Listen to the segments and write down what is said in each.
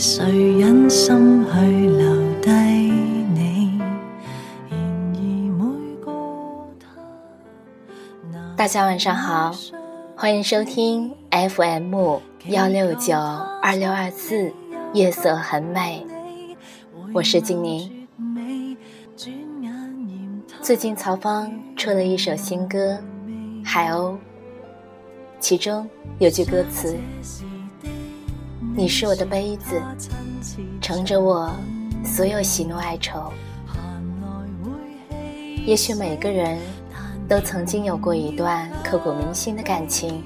谁忍心去留低你？然而每个他，大家晚上好，欢迎收听 FM 幺六九二六二四，夜色很美，我是静宁。最近曹芳出了一首新歌《海鸥》，其中有句歌词：“你是我的杯子，盛着我所有喜怒哀愁。”也许每个人都曾经有过一段刻骨铭心的感情，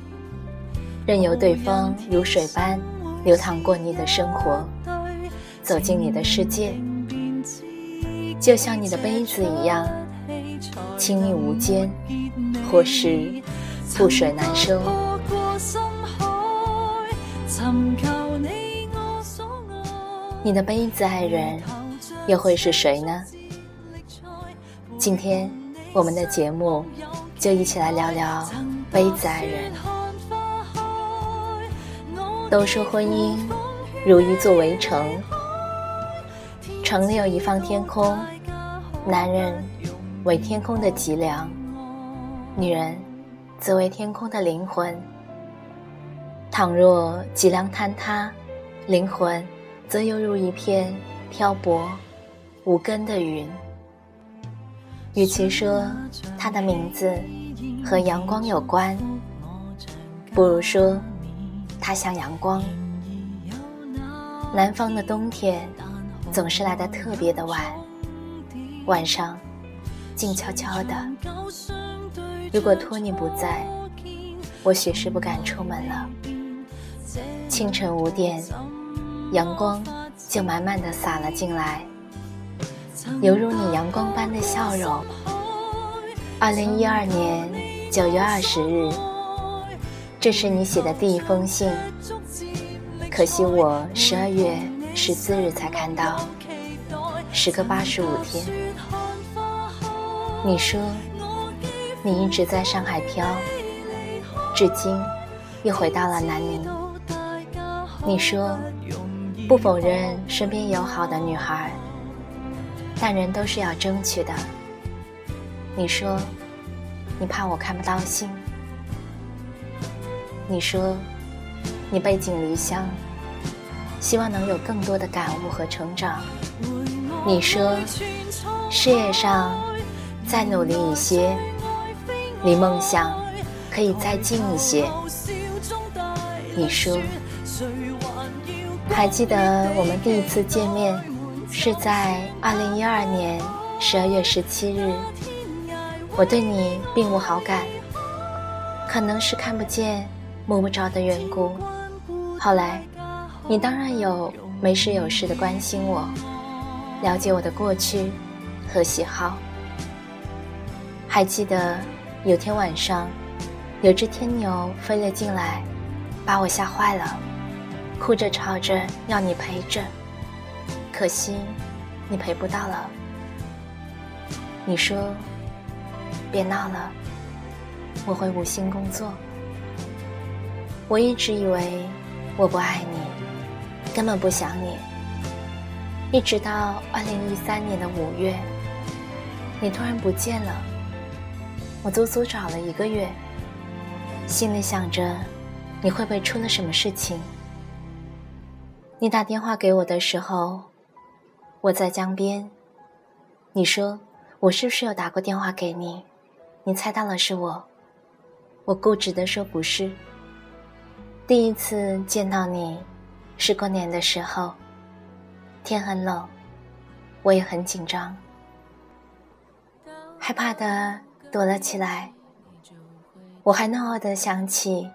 任由对方如水般流淌过你的生活，走进你的世界，就像你的杯子一样。亲密无间，或是覆水难收。你的杯子爱人，又会是谁呢？今天我们的节目就一起来聊聊杯子爱人。都说婚姻如一座围城，城里有一方天空，男人。为天空的脊梁，女人则为天空的灵魂。倘若脊梁坍塌，灵魂则犹如一片漂泊无根的云。与其说它的名字和阳光有关，不如说它像阳光。南方的冬天总是来得特别的晚，晚上。静悄悄的。如果托尼不在，我许是不敢出门了。清晨五点，阳光就满满的洒了进来，犹如你阳光般的笑容。二零一二年九月二十日，这是你写的第一封信。可惜我十二月十四日才看到，时隔八十五天。你说，你一直在上海漂，至今又回到了南宁。你说，不否认身边有好的女孩，但人都是要争取的。你说，你怕我看不到信。你说，你背井离乡，希望能有更多的感悟和成长。你说，事业上。再努力一些，离梦想可以再近一些。你说，还记得我们第一次见面是在二零一二年十二月十七日。我对你并无好感，可能是看不见摸不着的缘故。后来，你当然有没事有事的关心我，了解我的过去和喜好。还记得有天晚上，有只天牛飞了进来，把我吓坏了，哭着吵着要你陪着，可惜你陪不到了。你说别闹了，我会无心工作。我一直以为我不爱你，根本不想你，一直到二零一三年的五月，你突然不见了。我足足找了一个月，心里想着你会不会出了什么事情。你打电话给我的时候，我在江边。你说我是不是有打过电话给你？你猜到了是我。我固执的说不是。第一次见到你是过年的时候，天很冷，我也很紧张，害怕的。躲了起来，我还能偶的想起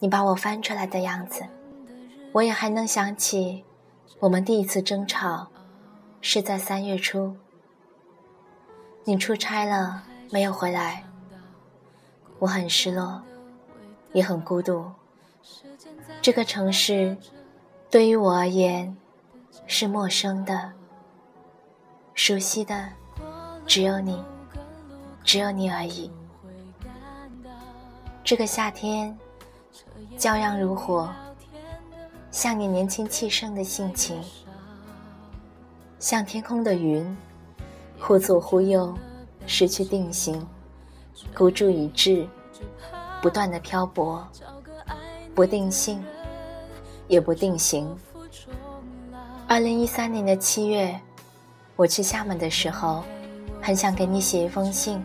你把我翻出来的样子，我也还能想起我们第一次争吵是在三月初，你出差了没有回来，我很失落，也很孤独。这个城市对于我而言是陌生的，熟悉的只有你。只有你而已。这个夏天，骄阳如火，像你年轻气盛的性情，像天空的云，忽左忽右，失去定型，孤注一掷，不断的漂泊，不定性，也不定型。二零一三年的七月，我去厦门的时候，很想给你写一封信，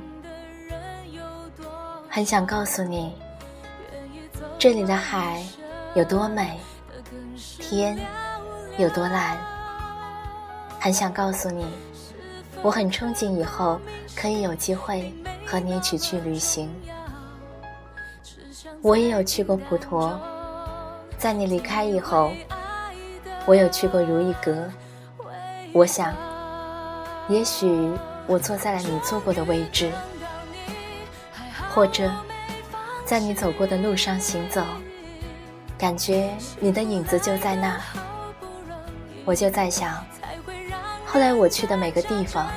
很想告诉你，这里的海有多美，天有多蓝，很想告诉你，我很憧憬以后可以有机会和你一起去旅行。我也有去过普陀，在你离开以后。我有去过如意阁，我想，也许我坐在了你坐过的位置，或者在你走过的路上行走，感觉你的影子就在那。我就在想，后来我去的每个地方，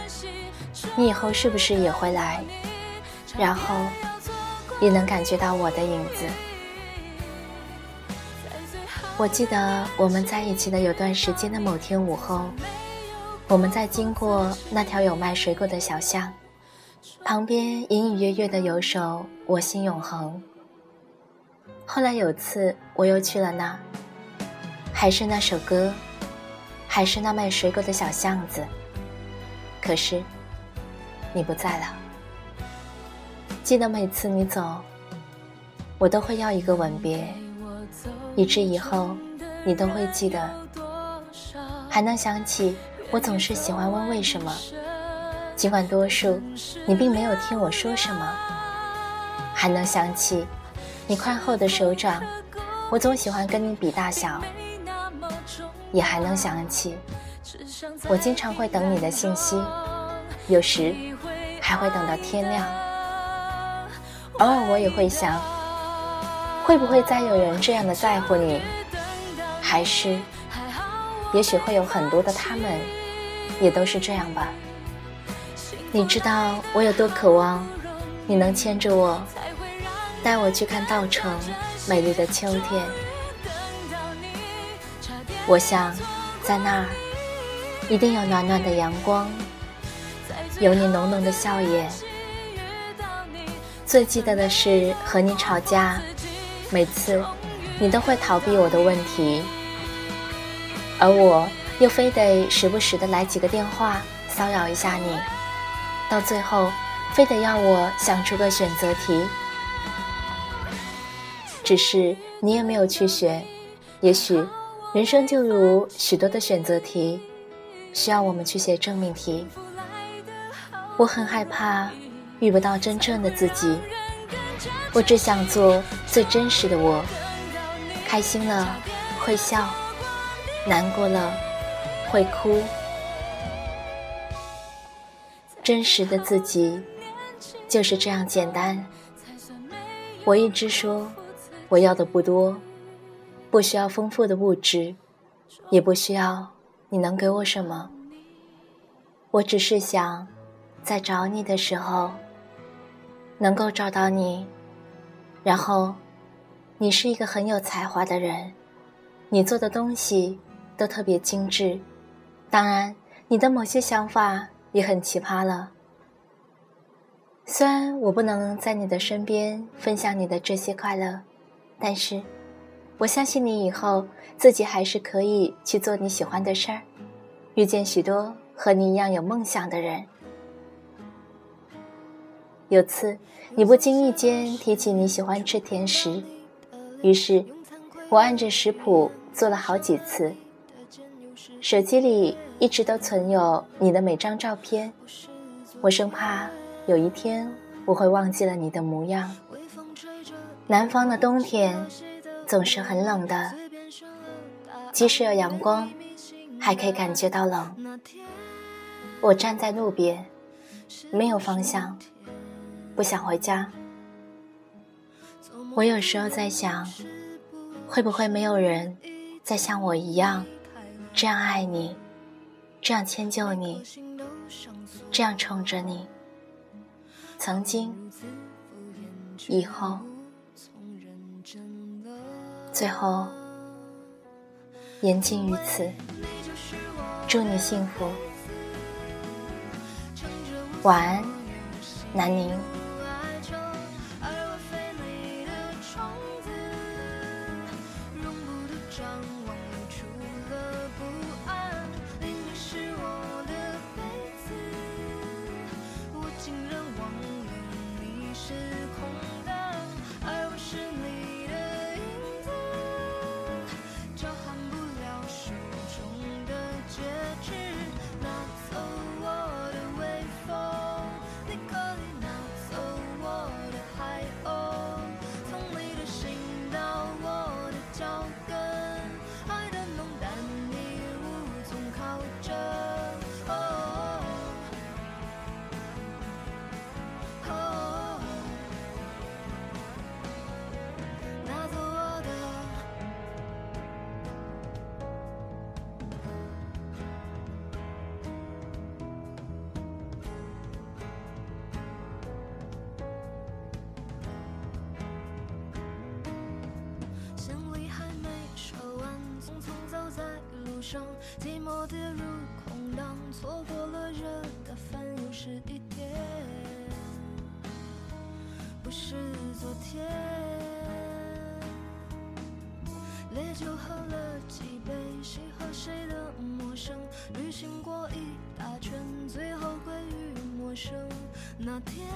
你以后是不是也会来，然后也能感觉到我的影子。我记得我们在一起的有段时间的某天午后，我们在经过那条有卖水果的小巷，旁边隐隐约约的有首《我心永恒》。后来有次我又去了那，还是那首歌，还是那卖水果的小巷子，可是你不在了。记得每次你走，我都会要一个吻别。以致以后，你都会记得，还能想起我总是喜欢问为什么，尽管多数你并没有听我说什么，还能想起你宽厚的手掌，我总喜欢跟你比大小，也还能想起我经常会等你的信息，有时还会等到天亮，偶尔我也会想。会不会再有人这样的在乎你？还是，也许会有很多的他们，也都是这样吧。你知道我有多渴望，你能牵着我，带我去看稻城美丽的秋天。我想，在那儿，一定有暖暖的阳光，有你浓浓的笑颜。最记得的是和你吵架。每次，你都会逃避我的问题，而我又非得时不时的来几个电话骚扰一下你，到最后，非得要我想出个选择题。只是你也没有去学，也许人生就如许多的选择题，需要我们去写证明题。我很害怕遇不到真正的自己。我只想做最真实的我，开心了会笑，难过了会哭，真实的自己就是这样简单。我一直说，我要的不多，不需要丰富的物质，也不需要你能给我什么，我只是想在找你的时候，能够找到你。然后，你是一个很有才华的人，你做的东西都特别精致，当然，你的某些想法也很奇葩了。虽然我不能在你的身边分享你的这些快乐，但是，我相信你以后自己还是可以去做你喜欢的事儿，遇见许多和你一样有梦想的人。有次，你不经意间提起你喜欢吃甜食，于是，我按着食谱做了好几次。手机里一直都存有你的每张照片，我生怕有一天我会忘记了你的模样。南方的冬天总是很冷的，即使有阳光，还可以感觉到冷。我站在路边，没有方向。不想回家。我有时候在想，会不会没有人再像我一样，这样爱你，这样迁就你，这样宠着你。曾经，以后，最后，言尽于此，祝你幸福，晚安，南宁。上，寂寞跌入空荡，错过了热的饭，又是一天，不是昨天。烈酒喝了几杯，谁和谁的陌生？旅行过一大圈，最后归于陌生。那天，